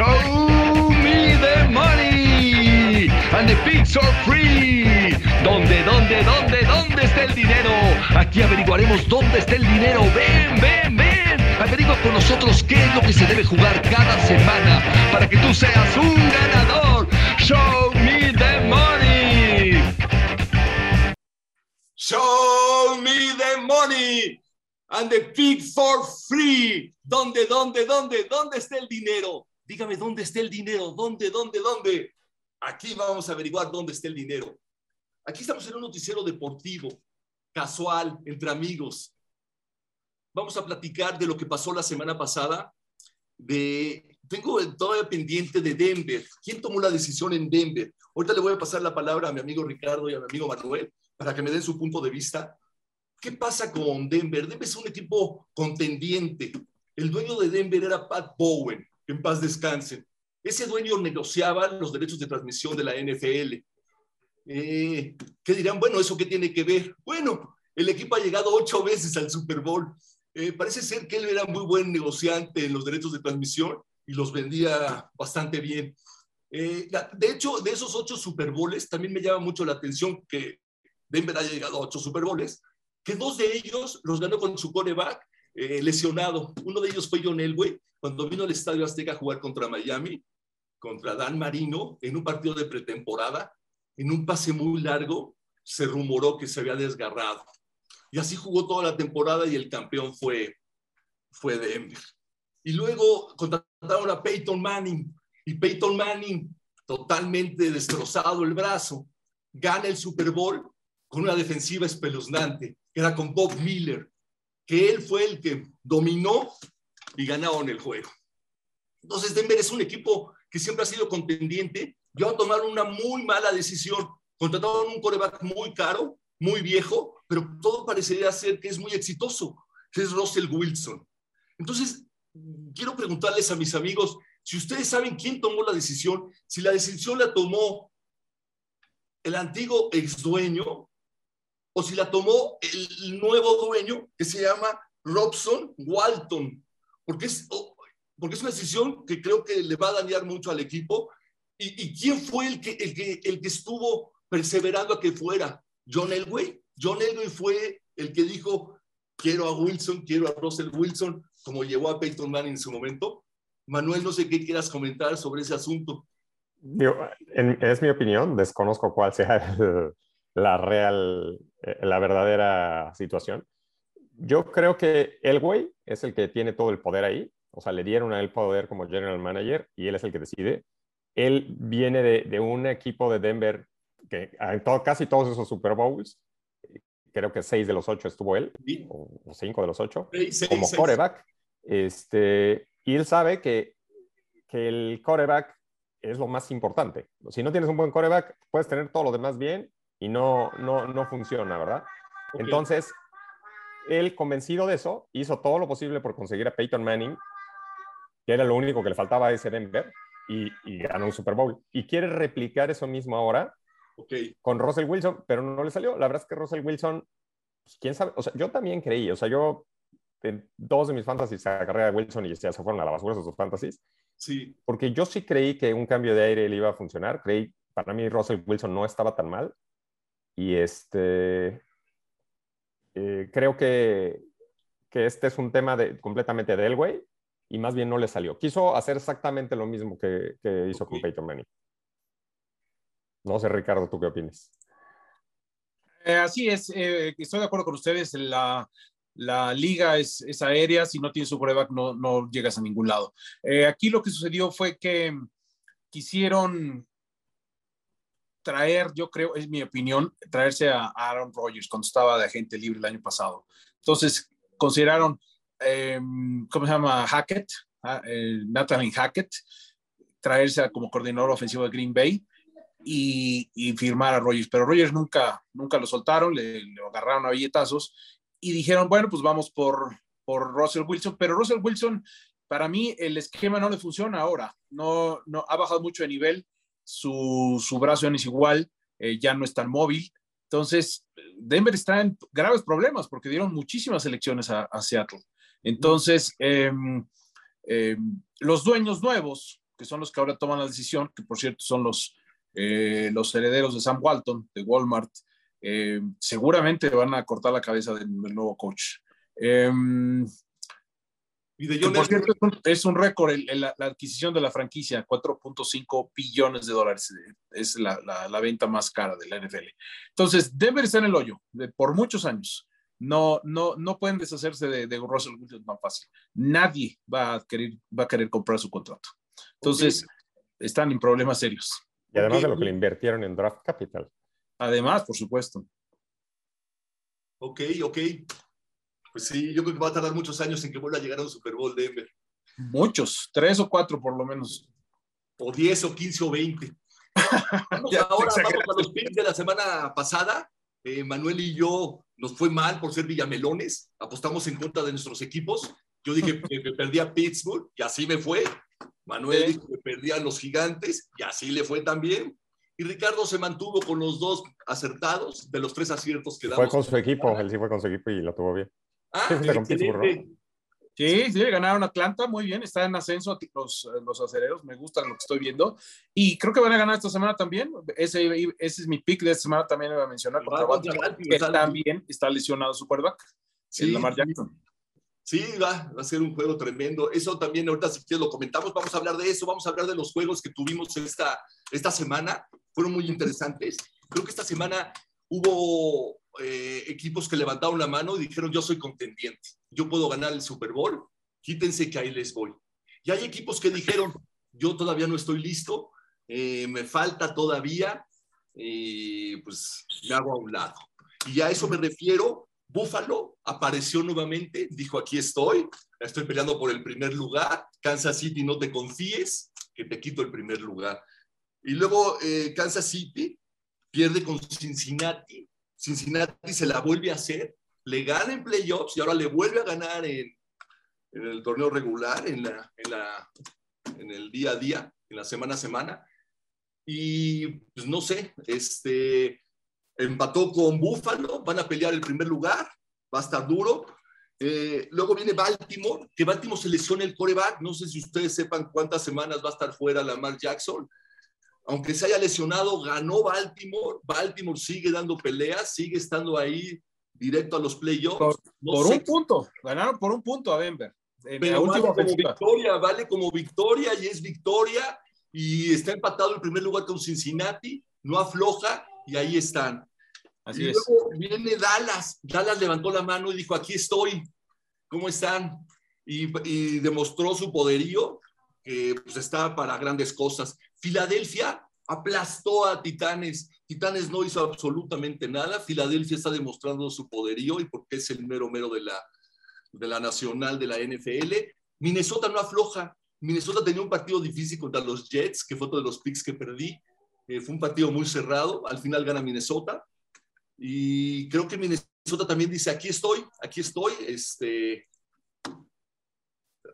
Show me the money and the pigs are free. ¿Dónde, dónde, dónde, dónde está el dinero? Aquí averiguaremos dónde está el dinero. Ven, ven, ven. Averigua con nosotros qué es lo que se debe jugar cada semana para que tú seas un ganador. Show me the money. Show me the money and the pig for free. ¿Dónde, dónde, dónde, dónde está el dinero? Dígame dónde está el dinero. ¿Dónde, dónde, dónde? Aquí vamos a averiguar dónde está el dinero. Aquí estamos en un noticiero deportivo, casual, entre amigos. Vamos a platicar de lo que pasó la semana pasada. De, tengo todavía pendiente de Denver. ¿Quién tomó la decisión en Denver? Ahorita le voy a pasar la palabra a mi amigo Ricardo y a mi amigo Manuel para que me den su punto de vista. ¿Qué pasa con Denver? Denver es un equipo contendiente. El dueño de Denver era Pat Bowen, en paz descanse. Ese dueño negociaba los derechos de transmisión de la NFL. Eh, ¿Qué dirán? Bueno, ¿eso qué tiene que ver? Bueno, el equipo ha llegado ocho veces al Super Bowl. Eh, parece ser que él era muy buen negociante en los derechos de transmisión y los vendía bastante bien. Eh, de hecho, de esos ocho Super Bowls, también me llama mucho la atención que Denver haya llegado a ocho Super Bowls, que dos de ellos los ganó con su coreback lesionado. Uno de ellos fue John Elway, cuando vino al Estadio Azteca a jugar contra Miami, contra Dan Marino, en un partido de pretemporada en un pase muy largo, se rumoró que se había desgarrado. Y así jugó toda la temporada y el campeón fue, fue Denver. Y luego contrataron a Peyton Manning. Y Peyton Manning, totalmente destrozado el brazo, gana el Super Bowl con una defensiva espeluznante, que era con Bob Miller, que él fue el que dominó y ganaron el juego. Entonces Denver es un equipo que siempre ha sido contendiente yo tomaron una muy mala decisión. Contrataron un coreback muy caro, muy viejo, pero todo parecería ser que es muy exitoso, es Russell Wilson. Entonces, quiero preguntarles a mis amigos si ustedes saben quién tomó la decisión, si la decisión la tomó el antiguo ex dueño o si la tomó el nuevo dueño que se llama Robson Walton, porque es, porque es una decisión que creo que le va a dañar mucho al equipo ¿Y, quién fue el que, el, que, el que estuvo perseverando a que fuera? John Elway. John Elway fue el que dijo, quiero a Wilson, quiero a Russell Wilson, como llevó a Peyton Manning en su momento. Manuel, no sé qué quieras comentar sobre ese asunto. es mi opinión, desconozco cuál sea la real, eh, la verdadera situación. Yo creo que Elway es el que tiene todo el poder ahí, o sea, le dieron a él poder como general manager y él es el que decide él viene de, un equipo de Denver que en todo, casi todos esos Super Bowls, creo que seis de los ocho estuvo él, o, cinco de los ocho, como coreback. Este, y él sabe que, que el coreback es lo más importante. Si no tienes un buen coreback, puedes tener todo lo demás bien y no, no, no funciona, ¿verdad? Entonces, él convencido de eso, hizo todo lo posible por conseguir a Peyton Manning, que era lo único que le faltaba a ese Denver, y, ganó un Super Bowl. Y quiere replicar eso mismo ahora con Russell Wilson, pero no le salió. La verdad es que Russell Wilson, pues, quién sabe, o sea, yo también creí, o sea, yo en dos de mis fantasies agarré a Wilson y ya se fueron a la basura esos fantasies. Sí. Porque yo sí creí que un cambio de aire le iba a funcionar. Creí, para mí Russell Wilson no estaba tan mal. Y este, eh, creo que, que este es un tema de, completamente de Elway y más bien no le salió. Quiso hacer exactamente lo mismo que, hizo con Peyton Manning. No sé, Ricardo, ¿tú qué opinas? Eh, así es, eh, estoy de acuerdo con ustedes. La, la liga es, es, aérea, si no tienes su prueba no, no llegas a ningún lado. Eh, aquí lo que sucedió fue que quisieron traer, yo creo, es mi opinión, traerse a Aaron Rodgers cuando estaba de agente libre el año pasado. Entonces, consideraron Em, ¿cómo se llama? Hackett, ah, Nathan Hackett, traerse como coordinador ofensivo de Green Bay y, firmar a Rogers. Pero Rogers nunca, nunca lo soltaron, le, agarraron a billetazos y dijeron, bueno, pues vamos por, por Russell Wilson. Pero Russell Wilson, para mí, el esquema no le funciona ahora. No, no, ha bajado mucho de nivel, su, su brazo ya no es igual, eh, ya no es tan móvil. Entonces, Denver está en graves problemas porque dieron muchísimas elecciones a Seattle. Entonces, em, em, los dueños nuevos, que son los que ahora toman la decisión, que por cierto son los, eh, los herederos de Sam Walton, de Walmart, eh, seguramente van a cortar la cabeza del, nuevo coach. Y de por cierto, es un, récord la, adquisición de la franquicia, 4.5 billones de dólares. Es la, la, venta más cara de la NFL. Entonces, Denver está en el hoyo por muchos años. No, no, no pueden deshacerse de, de Russell Wilson tan fácil. Nadie va a, querer, va a querer comprar su contrato. Entonces, están en problemas serios. Y además de lo que le invirtieron en draft capital. Además, por supuesto. Ok, ok. Pues sí, yo creo que va a tardar muchos años en que vuelva a llegar a un Super Bowl Denver. Muchos, tres o cuatro por lo menos. O diez o quince o veinte. ahora vamos a los picks de la semana pasada. Eh, Manuel y yo nos fue mal por ser villamelones. Apostamos en contra de nuestros equipos. Yo dije que perdía Pittsburgh y así me fue. Manuel dijo que perdían los gigantes y así le fue también. Y Ricardo se mantuvo con los dos acertados de los tres aciertos que damos. Fue con su equipo, él sí fue con su equipo y lo tuvo bien. Ah, sí, sí, ganaron Atlanta, muy bien, está en ascenso los, los acereros, me gusta lo que estoy viendo. Y creo que van a ganar esta semana también. Ese, ese es mi pick de esta semana, también me voy a mencionar. que también está lesionado su quarterback, sí, Lamar Jackson. Sí, va, va a ser un juego tremendo. Eso también, ahorita si quieres lo comentamos, vamos a hablar de eso, vamos a hablar de los juegos que tuvimos esta, esta semana. Fueron muy interesantes. Creo que esta semana hubo eh, equipos que levantaron la mano y dijeron, yo soy contendiente, yo puedo ganar el Super Bowl, quítense que ahí les voy. Y hay equipos que dijeron, yo todavía no estoy listo, eh, me falta todavía, y pues me hago a un lado. Y a eso me refiero Buffalo apareció nuevamente, dijo, aquí estoy, estoy peleando por el primer lugar, Kansas City, no te confíes, que te quito el primer lugar. Y luego eh, Kansas City pierde con Cincinnati, Cincinnati se la vuelve a hacer, le gana en playoffs y ahora le vuelve a ganar en, el torneo regular, en, la, en, el día a día, en la semana a semana. Y pues no sé, este, empató con Buffalo, van a pelear el primer lugar, va a estar duro. Eh, luego viene Baltimore, que Baltimore selecciona el coreback. No sé si ustedes sepan cuántas semanas va a estar fuera Lamar Jackson. Aunque se haya lesionado, ganó Baltimore. Baltimore sigue dando peleas, sigue estando ahí directo a los playoffs. Por, un punto, ganaron por un punto a Denver. Pero vale como victoria, vale como victoria y es victoria. Y está empatado el primer lugar con Cincinnati, no afloja y ahí están y luego viene Dallas. Dallas levantó la mano y dijo, aquí estoy. ¿Cómo están? Y, demostró su poderío, que pues, está para grandes cosas. Filadelfia aplastó a Titanes. Titanes no hizo absolutamente nada. Filadelfia está demostrando su poderío y porque es el mero mero de la, de la nacional de la NFL. Minnesota no afloja. Minnesota tenía un partido difícil contra los Jets, que fue otro de los picks que perdí. Eh, fue un partido muy cerrado. Al final gana Minnesota. Y creo que Minnesota también dice, aquí estoy, aquí estoy, este,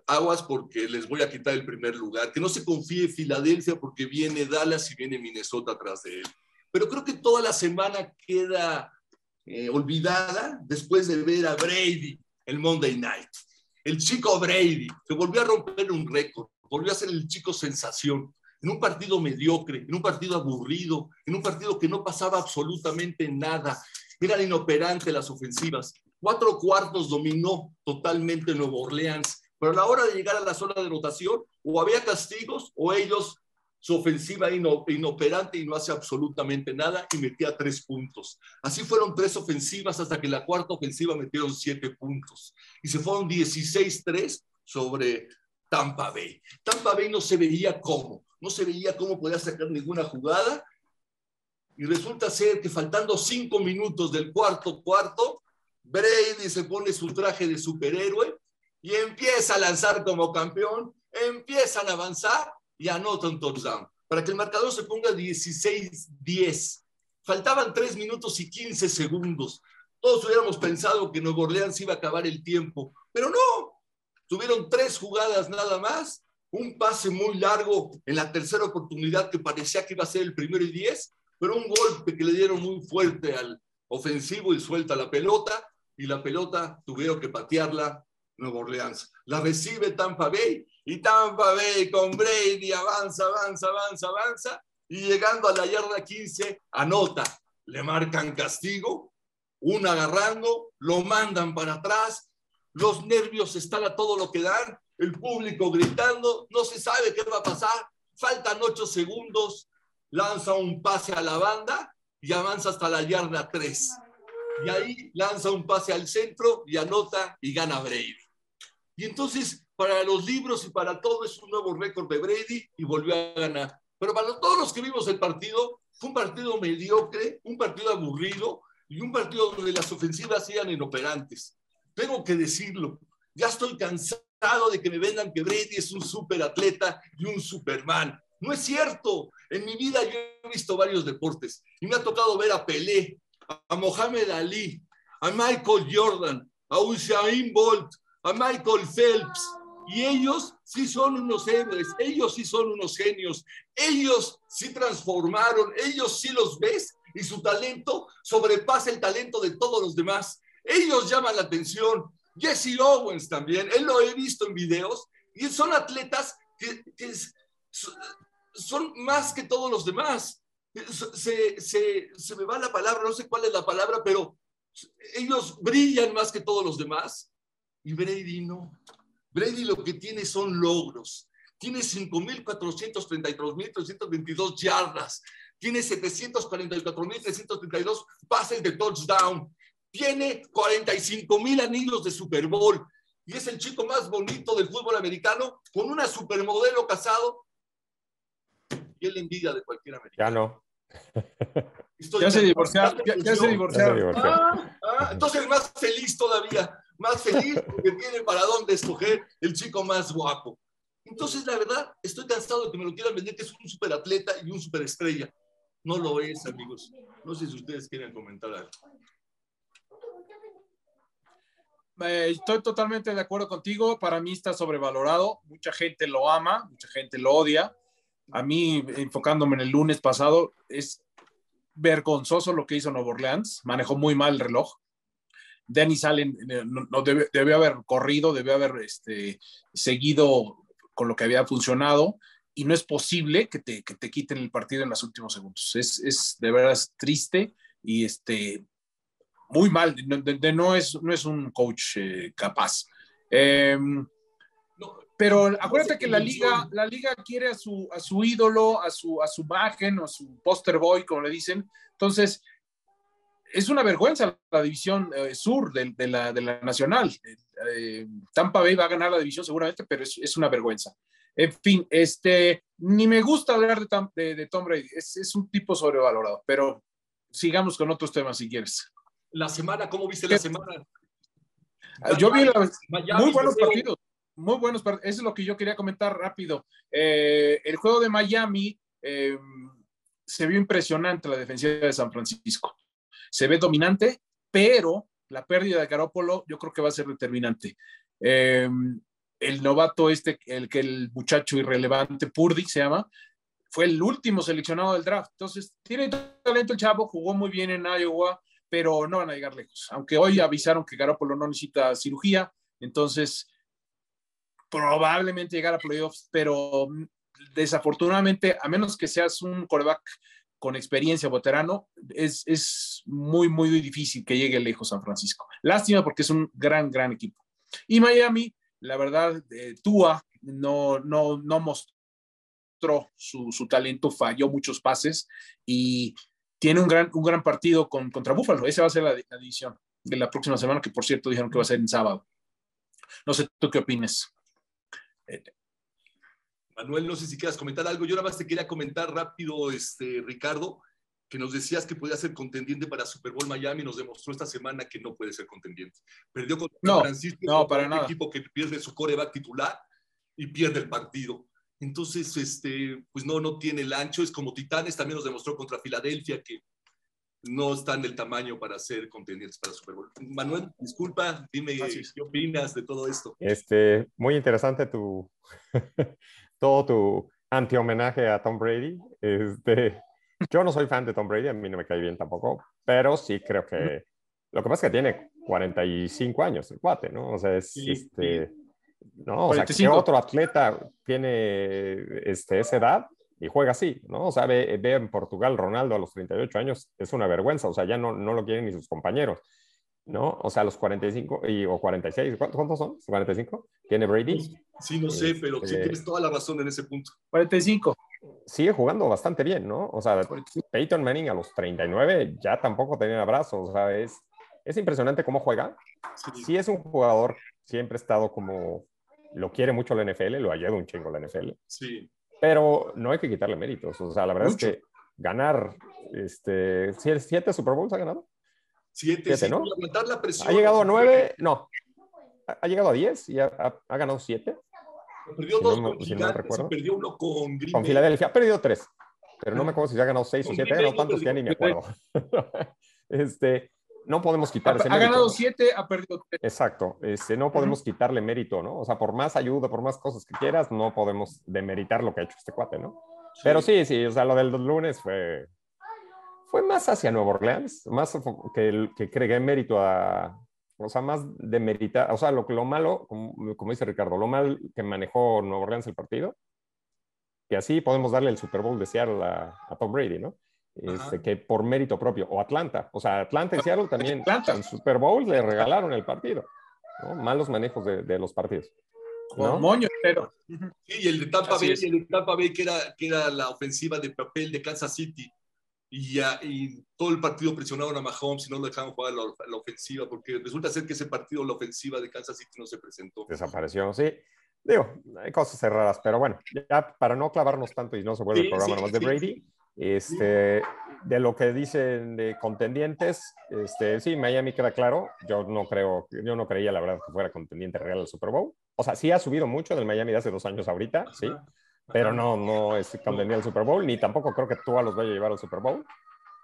aguas porque les voy a quitar el primer lugar. Que no se confíe Filadelfia porque viene Dallas y viene Minnesota atrás de él. Pero creo que toda la semana queda eh, olvidada después de ver a Brady el Monday Night. El chico Brady, que volvió a romper un récord, volvió a ser el chico sensación en un partido mediocre, en un partido aburrido, en un partido que no pasaba absolutamente nada. Eran inoperantes las ofensivas. Cuatro cuartos dominó totalmente Nuevo Orleans, pero a la hora de llegar a la zona de rotación, o había castigos o ellos, su ofensiva inoperante y no hace absolutamente nada y metía tres puntos. Así fueron tres ofensivas hasta que la cuarta ofensiva metieron siete puntos y se fueron 16-3 sobre Tampa Bay. Tampa Bay no se veía cómo no se veía cómo podía sacar ninguna jugada. Y resulta ser que faltando cinco minutos del cuarto cuarto, Brady se pone su traje de superhéroe y empieza a lanzar como campeón, empiezan a avanzar y anota un touchdown. Para que el marcador se ponga 16-10. Faltaban tres minutos y 15 segundos. Todos hubiéramos pensado que Nuevo Orleans iba a acabar el tiempo, pero no. Tuvieron tres jugadas nada más un pase muy largo en la tercera oportunidad que parecía que iba a ser el primero y diez, pero un golpe que le dieron muy fuerte al ofensivo y suelta la pelota y la pelota tuvieron que patearla Nueva Orleans. La recibe Tampa Bay Y Tampa Bay con Brady avanza, avanza, avanza, avanza. Y llegando a la yarda 15, anota. Le marcan castigo, un agarrando, lo mandan para atrás. Los nervios están a todo lo que dan. El público gritando, no se sabe qué va a pasar. Faltan ocho segundos. Lanza un pase a la banda y avanza hasta la yarda 3. Y ahí lanza un pase al centro y anota y gana Brady. Y entonces, para los libros y para todo, es un nuevo récord de Brady y volvió a ganar. Pero para todos los que vimos el partido, fue un partido mediocre, un partido aburrido y un partido donde las ofensivas eran inoperantes. Tengo que decirlo. Ya estoy cansado de que me vendan que Brady es un superatleta y un superman. No es cierto. En mi vida yo he visto varios deportes y me ha tocado ver a Pelé, a Mohamed Ali, a Michael Jordan, a Usain Bolt, a Michael Phelps. Y ellos sí son unos héroes, ellos sí son unos genios, ellos sí transformaron, ellos sí los ves y su talento sobrepasa el talento de todos los demás. Ellos llaman la atención. Jesse Owens también, él lo he visto en videos y son atletas que, que son más que todos los demás. Se, se, se, me va la palabra, no sé cuál es la palabra, pero ellos brillan más que todos los demás. Y Brady no. Brady lo que tiene son logros. Tiene 5.432.322 yardas. Tiene 744.332 pases de touchdown. Tiene 45.000 anillos de Super Bowl. Y es el chico más bonito del fútbol americano con una supermodelo casado y él envidia de cualquier americano. Ya no. ya, se divorciaron, ya, se divorciaron. Ah, ah, entonces más feliz todavía, más feliz porque tiene para dónde escoger el chico más guapo. Entonces, la verdad, estoy cansado de que me lo quieran vender que es un superatleta y un superestrella. No lo es, amigos. No sé si ustedes quieren comentar algo. Eh, estoy totalmente de acuerdo contigo. Para mí está sobrevalorado. Mucha gente lo ama, mucha gente lo odia a mí, enfocándome en el lunes pasado, es vergonzoso lo que hizo Nuevo Orleans. Manejó muy mal el reloj. Dennis Allen no, debe, haber corrido, debe haber este, seguido con lo que había funcionado y no es posible que te, que te quiten el partido en los últimos segundos. Es, es de verdad triste y este, muy mal. De, no, es, no es un coach eh, capaz. Eh, pero acuérdate que la liga, la liga quiere a su, a su ídolo, a su, a su imagen o a su poster boy, como le dicen. Entonces, es una vergüenza la división eh, sur de, de, la, de, la, nacional. Eh, Tampa Bay va a ganar la división seguramente, pero es, es, una vergüenza. En fin, este, ni me gusta hablar de, Tom, de Tom Brady, es, es, un tipo sobrevalorado, pero sigamos con otros temas si quieres. La semana, ¿cómo viste la semana? Yo vi muy buenos partidos muy buenos Eso es lo que yo quería comentar rápido. Eh, el juego de Miami eh, se vio impresionante la defensiva de San Francisco. Se ve dominante, pero la pérdida de Garópolo yo creo que va a ser determinante. Eh, el novato este, el que el muchacho irrelevante, Purdy se llama, fue el último seleccionado del draft. Entonces, tiene talento el chavo, jugó muy bien en Iowa, pero no van a llegar lejos. Aunque hoy avisaron que Garópolo no necesita cirugía, entonces probablemente llegar a playoffs, pero desafortunadamente, a menos que seas un coreback con experiencia veterano, es, es muy, muy difícil que llegue lejos San Francisco. Lástima porque es un gran, gran equipo. Y Miami, la verdad, eh, Tua no, no, no mostró su, su, talento, falló muchos pases y tiene un gran, un gran partido con, contra Buffalo. Esa va a ser la, la división de la próxima semana, que por cierto dijeron que va a ser en sábado. No sé, ¿tú qué opinas? Manuel, no sé si quieras comentar algo. Yo nada más te quería comentar rápido, este, Ricardo, que nos decías que podía ser contendiente para Super Bowl Miami, nos demostró esta semana que no puede ser contendiente. Perdió con no, Francisco, no, para un equipo que pierde su coreback titular y pierde el partido. Entonces, este, pues no, no tiene el ancho. Es como Titanes, también nos demostró contra Filadelfia que no están del tamaño para ser contendientes para Super Bowl. Manuel, disculpa, dime qué opinas de todo esto. Este, muy interesante tu todo tu anti-homenaje a Tom Brady. Este, yo no soy fan de Tom Brady, a mí no me cae bien tampoco, pero sí creo que lo que pasa es que tiene 45 años el cuate, ¿no? O sea, es, este, ¿no? O sea, ¿qué otro atleta tiene este, esa edad y juega así, ¿no? O sea, ve, ve, en Portugal Ronaldo a los 38 años, es una vergüenza, o sea, ya no, no lo quieren ni sus compañeros, ¿no? O sea, los 45 y, o 46, ¿cuántos son? ¿45? ¿Tiene Brady? Sí, no sé, pero sí eh, tienes toda la razón en ese punto. 45. Sigue jugando bastante bien, ¿no? O sea, Peyton Manning a los 39 ya tampoco tenía brazos, o sea, es, es impresionante cómo juega. Sí. sí es un jugador, siempre ha estado como, lo quiere mucho la NFL, lo ayuda un chingo la NFL. Sí pero no hay que quitarle méritos. O sea, la verdad es que ganar, este, ¿siete Super Bowls ha ganado? Siete, ¿no? La presión, ha llegado a nueve, no, ha llegado a diez y ha, ha, ganado siete. Perdió dos no, con si no recuerdo. perdió uno con Green Con Filadelfia, ha perdido tres, pero no me acuerdo si ha ganado seis o siete, ha ganado tantos que ya ni me acuerdo. este, no podemos quitar ese Ha ganado siete, ha perdido tres. Exacto, este, no podemos quitarle mérito, ¿no? O sea, por más ayuda, por más cosas que quieras, no podemos demeritar lo que ha hecho este cuate, ¿no? Sí. Pero sí, sí, o sea, lo del lunes fue, fue más hacia Nueva Orleans, más que, que cregué mérito a, o sea, más de meritar, o sea, lo, lo malo, como, como, dice Ricardo, lo mal que manejó Nueva Orleans el partido, que así podemos darle el Super Bowl de Seattle a, a Tom Brady, ¿no? Este, que por mérito propio, o Atlanta. O sea, Atlanta y Seattle también Atlanta. en Super Bowl le regalaron el partido. ¿no? Malos manejos de, de los partidos. ¿no? Moño, pero. Sí, y el de Tampa Bay, el de Tampa Bay que, era, que era la ofensiva de papel de Kansas City. Y, ya, y todo el partido presionaron a Mahomes y no lo dejaron jugar la, la, ofensiva, porque resulta ser que ese partido, la ofensiva de Kansas City no se presentó. Desapareció, sí. Digo, hay cosas cerradas, pero bueno, ya para no clavarnos tanto y no se vuelve sí, el programa sí, nomás de Brady, este, de lo que dicen de contendientes, este, sí, Miami queda claro. Yo no creo, yo no creía la verdad que fuera contendiente real al Super Bowl. O sea, sí ha subido mucho del Miami de hace dos años ahorita, sí, pero no, no es contendiente al Super Bowl, ni tampoco creo que Tua los vaya a llevar al Super Bowl.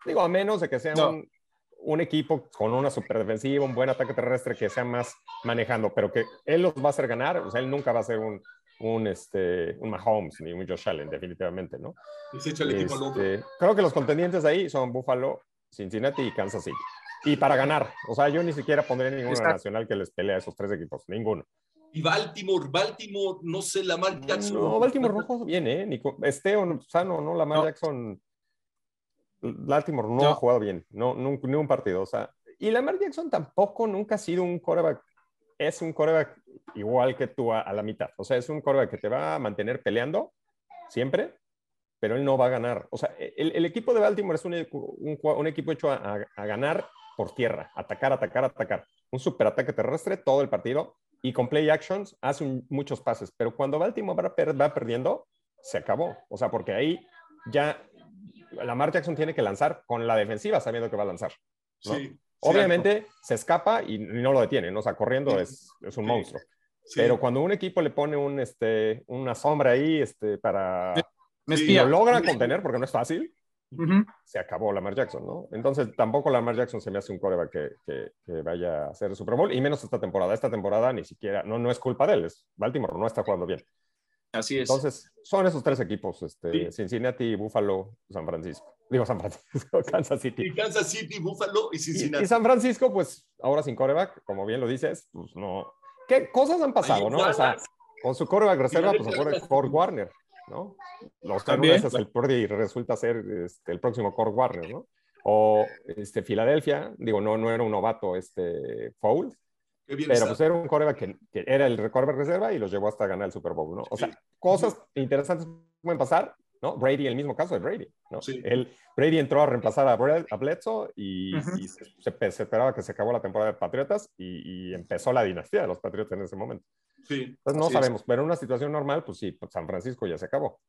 Digo, a menos de que sea no. un, un, equipo con una super defensiva, un buen ataque terrestre que sea más manejando, pero que él los va a hacer ganar, o sea, él nunca va a ser un, un, este, un Mahomes ni un Josh Allen, definitivamente, ¿no? Este, creo que los contendientes ahí son Buffalo, Cincinnati y Kansas City. Y para ganar, o sea, yo ni siquiera pondré ninguna Exacto. nacional que les pelee a esos tres equipos, ninguno. Y Baltimore, Baltimore, no sé, Lamar Jackson. No, Baltimore no juega bien, ¿eh? Nico, este o sano, ¿no? Lamar no. Jackson. Baltimore no, no, ha jugado bien, no, no, ni un partido, o sea. Y Lamar Jackson tampoco nunca ha sido un coreback, es un coreback igual que tú a, a, la mitad. O sea, es un coreback que te va a mantener peleando siempre, pero él no va a ganar. O sea, el, el equipo de Baltimore es un, un, un equipo hecho a, a, ganar por tierra, atacar, atacar, atacar. Un superataque terrestre todo el partido y con play actions hace un, muchos pases. Pero cuando Baltimore va, per, va perdiendo, se acabó. O sea, porque ahí ya Lamar Jackson tiene que lanzar con la defensiva sabiendo que va a lanzar. ¿no? Sí. Obviamente cierto. se escapa y no lo detienen, ¿no? o sea, corriendo es, es un monstruo. Sí. Pero cuando un equipo le pone un, este, una sombra ahí este, para... Me y lo logra contener, porque no es fácil, uh -huh. se acabó Lamar Jackson, ¿no? Entonces tampoco Lamar Jackson se me hace un coreback que, que, que, vaya a hacer el Super Bowl, y menos esta temporada. Esta temporada ni siquiera, no, no es culpa de él, es Baltimore no está jugando bien. Así es. Entonces, son esos tres equipos, este, sí. Cincinnati, Buffalo, San Francisco. Digo San Francisco, Kansas City. Y Kansas City, Buffalo y Cincinnati. Y, y, San Francisco, pues ahora sin coreback, como bien lo dices, pues no. ¿Qué cosas han pasado, no? O sea, con su coreback reserva, pues acuerda Ford Warner, ¿no? Los veces el Purdy resulta ser este, el próximo Core Warner, ¿no? O este, Filadelfia, digo, no, no era un novato este Foles, pero está. pues era un coreback que, que, era el coreback reserva y los llevó hasta ganar el Super Bowl, ¿no? O sea, sí. cosas interesantes pueden pasar, ¿no? Brady, el mismo caso de Brady, ¿no? Sí. El, Brady entró a reemplazar a, Brad, a Bledsoe y, uh -huh. y se, se, se, esperaba que se acabó la temporada de Patriotas y, y, empezó la dinastía de los Patriotas en ese momento. Sí. Entonces no sabemos, es. pero en una situación normal, pues sí, pues San Francisco ya se acabó.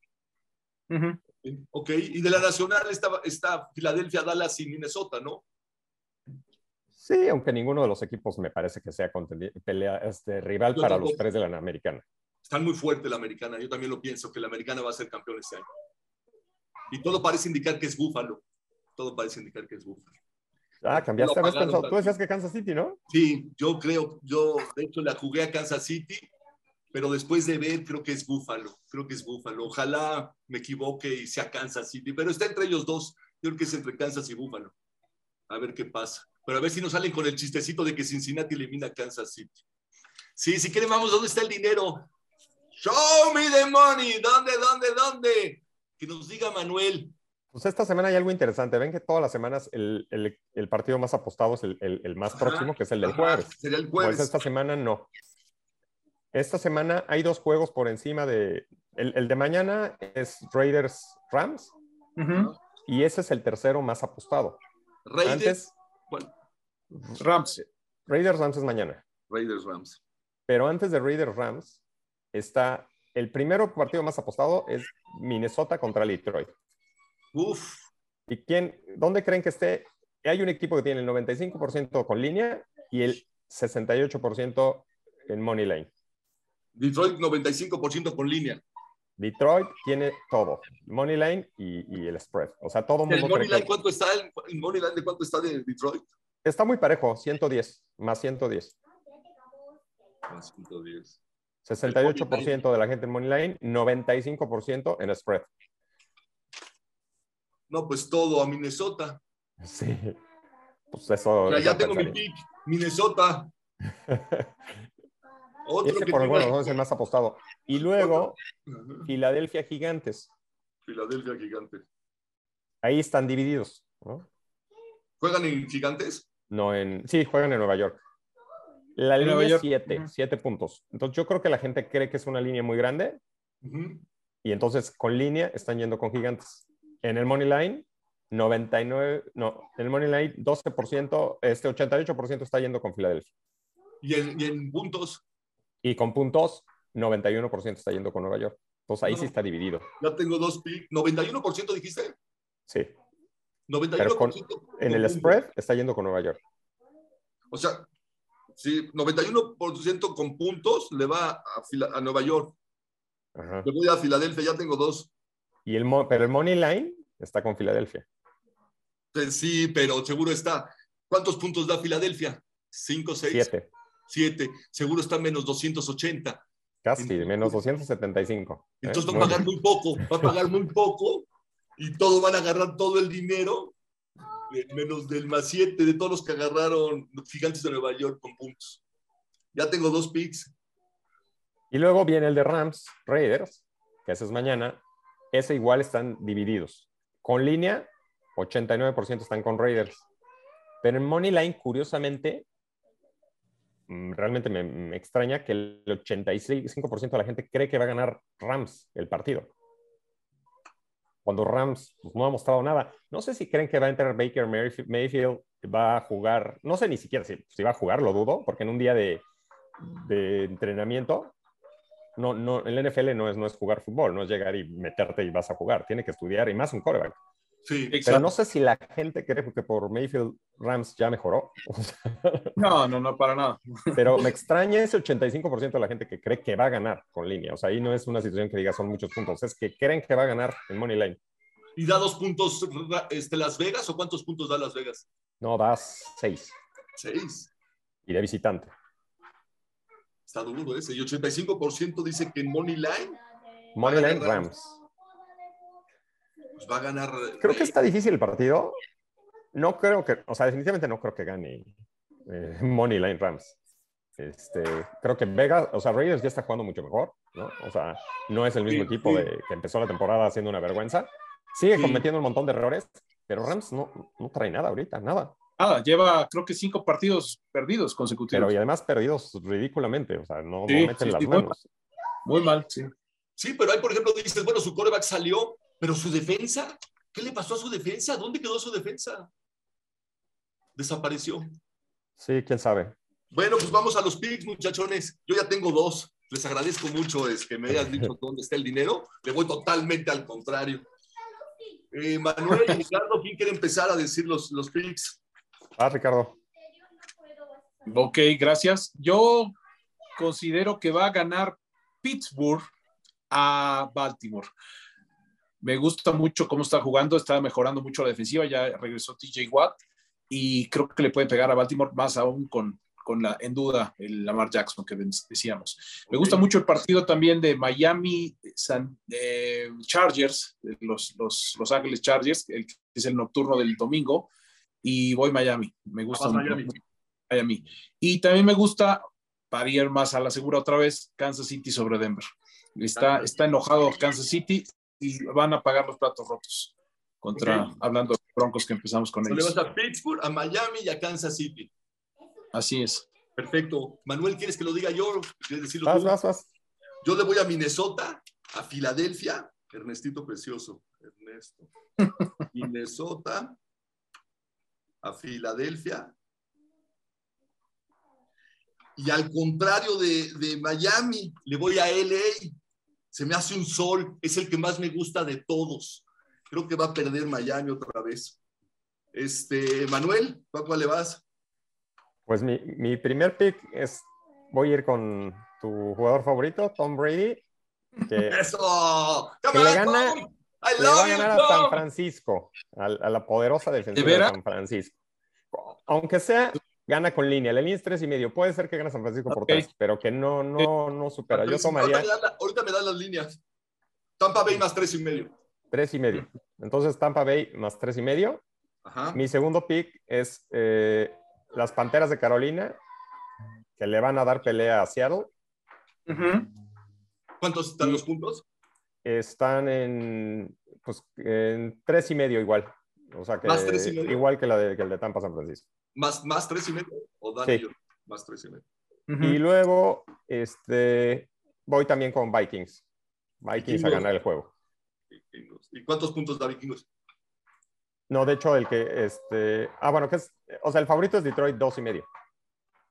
Uh -huh. Ok, y de la nacional está, está Filadelfia, Dallas y Minnesota, ¿no? Sí, aunque ninguno de los equipos me parece que sea pelea, este, rival Yo para los tres de la americana. Están muy fuerte la americana. Yo también lo pienso, que la americana va a ser campeón este año. Y todo parece indicar que es Búfalo. Todo parece indicar que es Búfalo. Ah, cambiaste, habías pensado. Tú decías que Kansas City, ¿no? Sí, yo creo, yo de hecho la jugué a Kansas City, pero después de ver, creo que es Búfalo. Creo que es Búfalo. Ojalá me equivoque y sea Kansas City, pero está entre ellos dos. Yo creo que es entre Kansas y Búfalo. A ver qué pasa. Pero a ver si nos salen con el chistecito de que Cincinnati elimina a Kansas City. Sí, si quieren, vamos, ¿dónde está el dinero? Show me the money. ¿Dónde, dónde, dónde? Que nos diga Manuel. Pues esta semana hay algo interesante. Ven que todas las semanas el, el, el partido más apostado es el, el más Ajá, próximo, que es el del Ajá, jueves. Sería el Pues esta semana no. Esta semana hay dos juegos por encima de. El, el de mañana es Raiders Rams Ujú. y ese es el tercero más apostado. Raiders, Antes, ¿cuál? Rams. Raiders Rams es mañana. Raiders Rams. Pero antes de Raiders Rams está el primero partido más apostado es Minnesota contra Detroit. Uf, ¿Y quién, dónde creen que esté? Hay un equipo que tiene el 95% con línea y el 68% en money line. Detroit 95% con línea. Detroit tiene todo, money line y, y el spread. O sea, todo el ¿El mundo money line cuánto está? ¿El, el money line de cuánto está de Detroit? está muy parejo, 110 más 110. 110. 68% de la gente en money line, 95% en spread. No, pues todo a Minnesota. Sí. Pues eso. Ya, tengo mi pick. Minnesota. Otro Ese que por tengo alguna ahí. razón es el más apostado. Y luego. Filadelfia Gigantes. Filadelfia Gigantes. Ahí están divididos, ¿no? ¿Juegan en Gigantes? No en. Sí, juegan en Nueva York. La En línea es York. 7, Ujú. 7 puntos. Entonces yo creo que la gente cree que es una línea muy grande y entonces con línea están yendo con Gigantes. En el Money Line, 99, no, en el Money Line 12%, este 88% está yendo con Filadelfia. ¿Y en, y en puntos? Y con puntos, 91% está yendo con Nueva York. Entonces ahí No. sí está dividido. Ya tengo dos picks. ¿91% dijiste? Sí. 91% Pero con- En el spread está yendo con Nueva York. O sea, sí, 91% con puntos le va a, a Nueva York. Ajá. Le voy a Filadelfia, ya tengo dos. Y el, pero el Money Line está con Filadelfia. Pues sí, pero seguro está. ¿Cuántos puntos da Filadelfia? ¿Cinco, seis? 7. Siete. Seguro está menos 280. Casi, Entonces- menos 275. ¿eh? Entonces va a pagar muy poco. Va a pagar muy poco y todos van a agarrar todo el dinero, eh, menos del más siete de todos los que agarraron los gigantes de Nueva York con puntos. Ya tengo dos picks. Y luego viene el de Rams, Raiders, que ese es mañana. Ese igual están divididos. Con línea, 89% están con Raiders. Pero en Money Line, curiosamente, mm, realmente me, extraña que el 85% de la gente cree que va a ganar Rams el partido. Cuando Rams pues, no ha mostrado nada. No sé si creen que va a entrar Baker Mayfield, va a jugar, no sé ni siquiera si, va a jugar, lo dudo, porque en un día de entrenamiento no, no, el NFL no es, no es jugar fútbol, no es llegar y meterte y vas a jugar, tiene que estudiar y más un coreback. Sí. Pero Exacto. no sé si la gente cree que por Mayfield Rams ya mejoró, O sea, No, no, no, para nada. pero me extraña ese 85% de la gente que cree que va a ganar con línea. O sea, ahí no es una situación que diga son muchos puntos, es que creen que va a ganar en Money Line. ¿Y da dos puntos este, Las Vegas o cuántos puntos da Las Vegas? No, das 6 Seis. y de visitante. Está duro ese. Y 85% dice que en Money Line Money Va a Line ganar Rams. pues, va a ganar. Creo que está difícil el partido. No creo que, o sea, definitivamente no creo que gane eh, Money Line Rams. Este, creo que Vegas, o sea, Raiders ya está jugando mucho mejor, ¿no? O sea, no es el mismo Sí, equipo sí. de, que empezó la temporada haciendo una vergüenza. Sigue Sí. cometiendo un montón de errores, pero Rams no, no trae nada ahorita, nada. Nada, lleva creo que cinco partidos perdidos Pero consecutivos. y además perdidos ridículamente, o sea, no, no Sí, meten sí, las sí, muy manos. Muy mal, sí. Sí, pero ahí, por ejemplo, dices, bueno, su coreback salió, pero su defensa, ¿qué le pasó a su defensa? ¿Dónde quedó su defensa? Desapareció. Sí, quién sabe. Bueno, pues vamos a los picks, muchachones. Yo ya tengo dos. Les agradezco mucho es que me hayas dicho dónde está el dinero. Le voy totalmente al contrario. Eh, Manuel y Ricardo, ¿quién quiere empezar a decir los, los picks? Ah, Ricardo. Ok, gracias. Yo considero que va a ganar Pittsburgh a Baltimore. Me gusta mucho cómo está jugando, está mejorando mucho la defensiva, ya regresó TJ Watt y creo que le puede pegar a Baltimore más aún con, con la en duda el Lamar Jackson que decíamos. Me gusta mucho el partido también de Miami San, eh, Chargers, los, los, los Ángeles Chargers, el, que es el nocturno del domingo, y voy Miami. Me gusta mucho. Miami. Miami. Y también me gusta para ir más a la segura otra vez, Kansas City sobre Denver. Está, está enojado Kansas City y van a pagar los platos rotos. Contra, hablando de Broncos que empezamos con Le ellos. vas a Pittsburgh, a Miami y a Kansas City. Así es. Perfecto. Manuel, ¿quieres que lo diga yo? ¿Quieres decirlo Vas, tú? vas, vas. Yo le voy a Minnesota, a Filadelfia, Ernestito Precioso, Ernesto. Minnesota, a Filadelfia. Y al contrario de, de Miami, le voy a LA. Se me hace un sol, es el que más me gusta de todos. Creo que va a perder Miami otra vez. Este, Manuel, ¿a cuál le vas? Pues mi, mi primer pick es, voy a ir con tu jugador favorito, Tom Brady, que ¡Eso! Que le gana-. I le va love a you, ganar a San. Francisco, a, a la poderosa defensiva ¿De? San Francisco. Aunque sea, gana con línea. La línea es tres y medio. Puede ser que gane San Francisco por tres, pero que no, no, no supera. Yo tomaría Ahorita me, dan la- ahorita me dan las líneas. Tampa Bay más tres y medio. tres y medio. Entonces, Tampa Bay más tres y medio. Ajá. Mi segundo pick es eh, las Panteras de Carolina, que le van a dar pelea a Seattle. ¿Cuántos están los puntos? Están en, pues, en tres y medio igual. O sea que ¿Más tres y medio? igual que, la de, que el de Tampa San Francisco. ¿Más, más tres y medio? ¿O Sí. Más tres y medio. Y luego este, voy también con Vikings. Vikings a ganar el juego. Vikingos. ¿Y cuántos puntos da Vikingos? No, de hecho, el que, este, ah, bueno, que es, o sea, el favorito es Detroit dos y medio.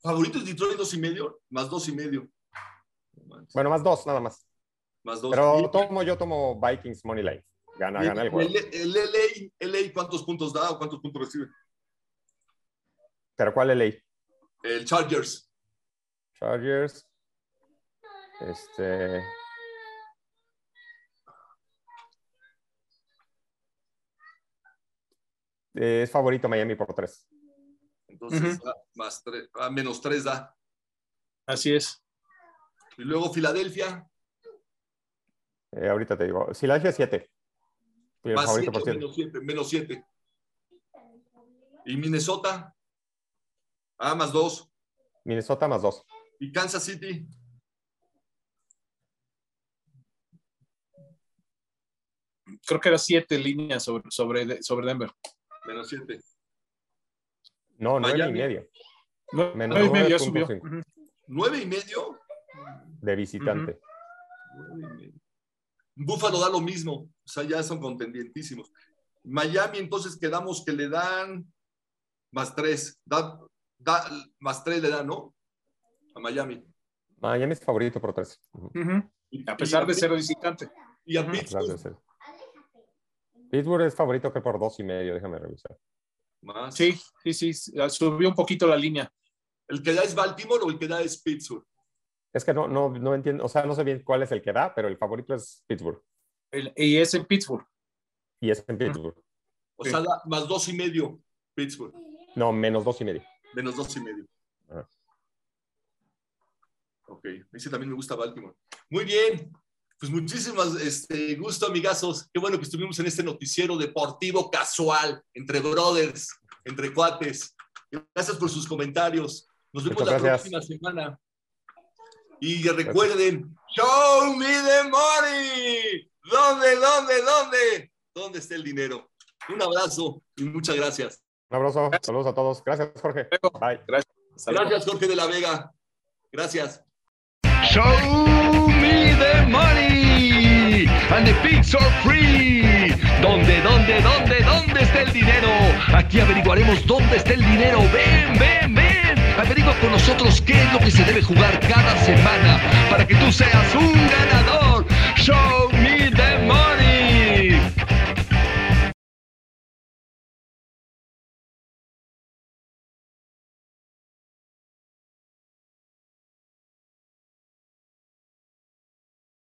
¿Favoritos Detroit dos y medio? Más dos y medio. Bueno, más dos, nada más. Más dos. Pero tomo, yo tomo Vikings Money Line. Gana, gana el juego. el, el LA, LA, ¿cuántos puntos da o cuántos puntos recibe? Pero ¿cuál ley? El Chargers. Chargers. Este. Es favorito Miami por tres. Entonces, da más tres, ah, menos tres da. Así es. Y luego Filadelfia, Eh, ahorita te digo. Filadelfia 7. El más favorito siete, por 7. menos siete, menos siete. Y Minnesota, ah, más dos. Minnesota más 2. Y Kansas City, Creo que era siete líneas sobre, sobre, sobre Denver. menos siete. No, 9 y medio. No, Menos nueve y medio, ya 9.5. subió. ¿Nueve y medio? De visitante. Nueve y medio. Búfalo da lo mismo, o sea, ya son contendientísimos. Miami, entonces quedamos que le dan más tres, da, da- más tres le dan, ¿no? A Miami. Miami es favorito por 3. Ujú. A pesar de ser visitante. Y a. Pittsburgh, Pittsburgh es favorito que por 2 y medio. Déjame revisar. más. Sí, sí, sí. Subió un poquito la línea. ¿El que da es Baltimore o el que da es Pittsburgh? Es que no, no, no entiendo. O sea, no sé bien cuál es el que da, pero el favorito es Pittsburgh. El- y es en Pittsburgh. Y es en Pittsburgh. O Sí. sea, da más dos y medio Pittsburgh, No, menos 2 y medio. menos dos y medio. Ajá. Ok, ese también me gusta Baltimore. Muy bien, pues muchísimas este, gusto, amigazos. Qué bueno que estuvimos en este noticiero deportivo casual, entre brothers, entre cuates. Gracias por sus comentarios. Nos vemos Muchas la gracias. próxima semana. Y recuerden, show me the money. ¿Dónde, dónde, dónde? ¿Dónde está el dinero? Un abrazo y muchas gracias. Un abrazo. Saludos a todos. Gracias, Jorge. Bye. Luego. Gracias, Jorge de la Vega. Gracias. Show me the money and the pigs are free. ¿Dónde, dónde, dónde, dónde está el dinero? Aquí averiguaremos dónde está el dinero. Ven, ven, ven. Averigua con nosotros qué es lo que se debe jugar cada semana para que tú seas un ganador. Show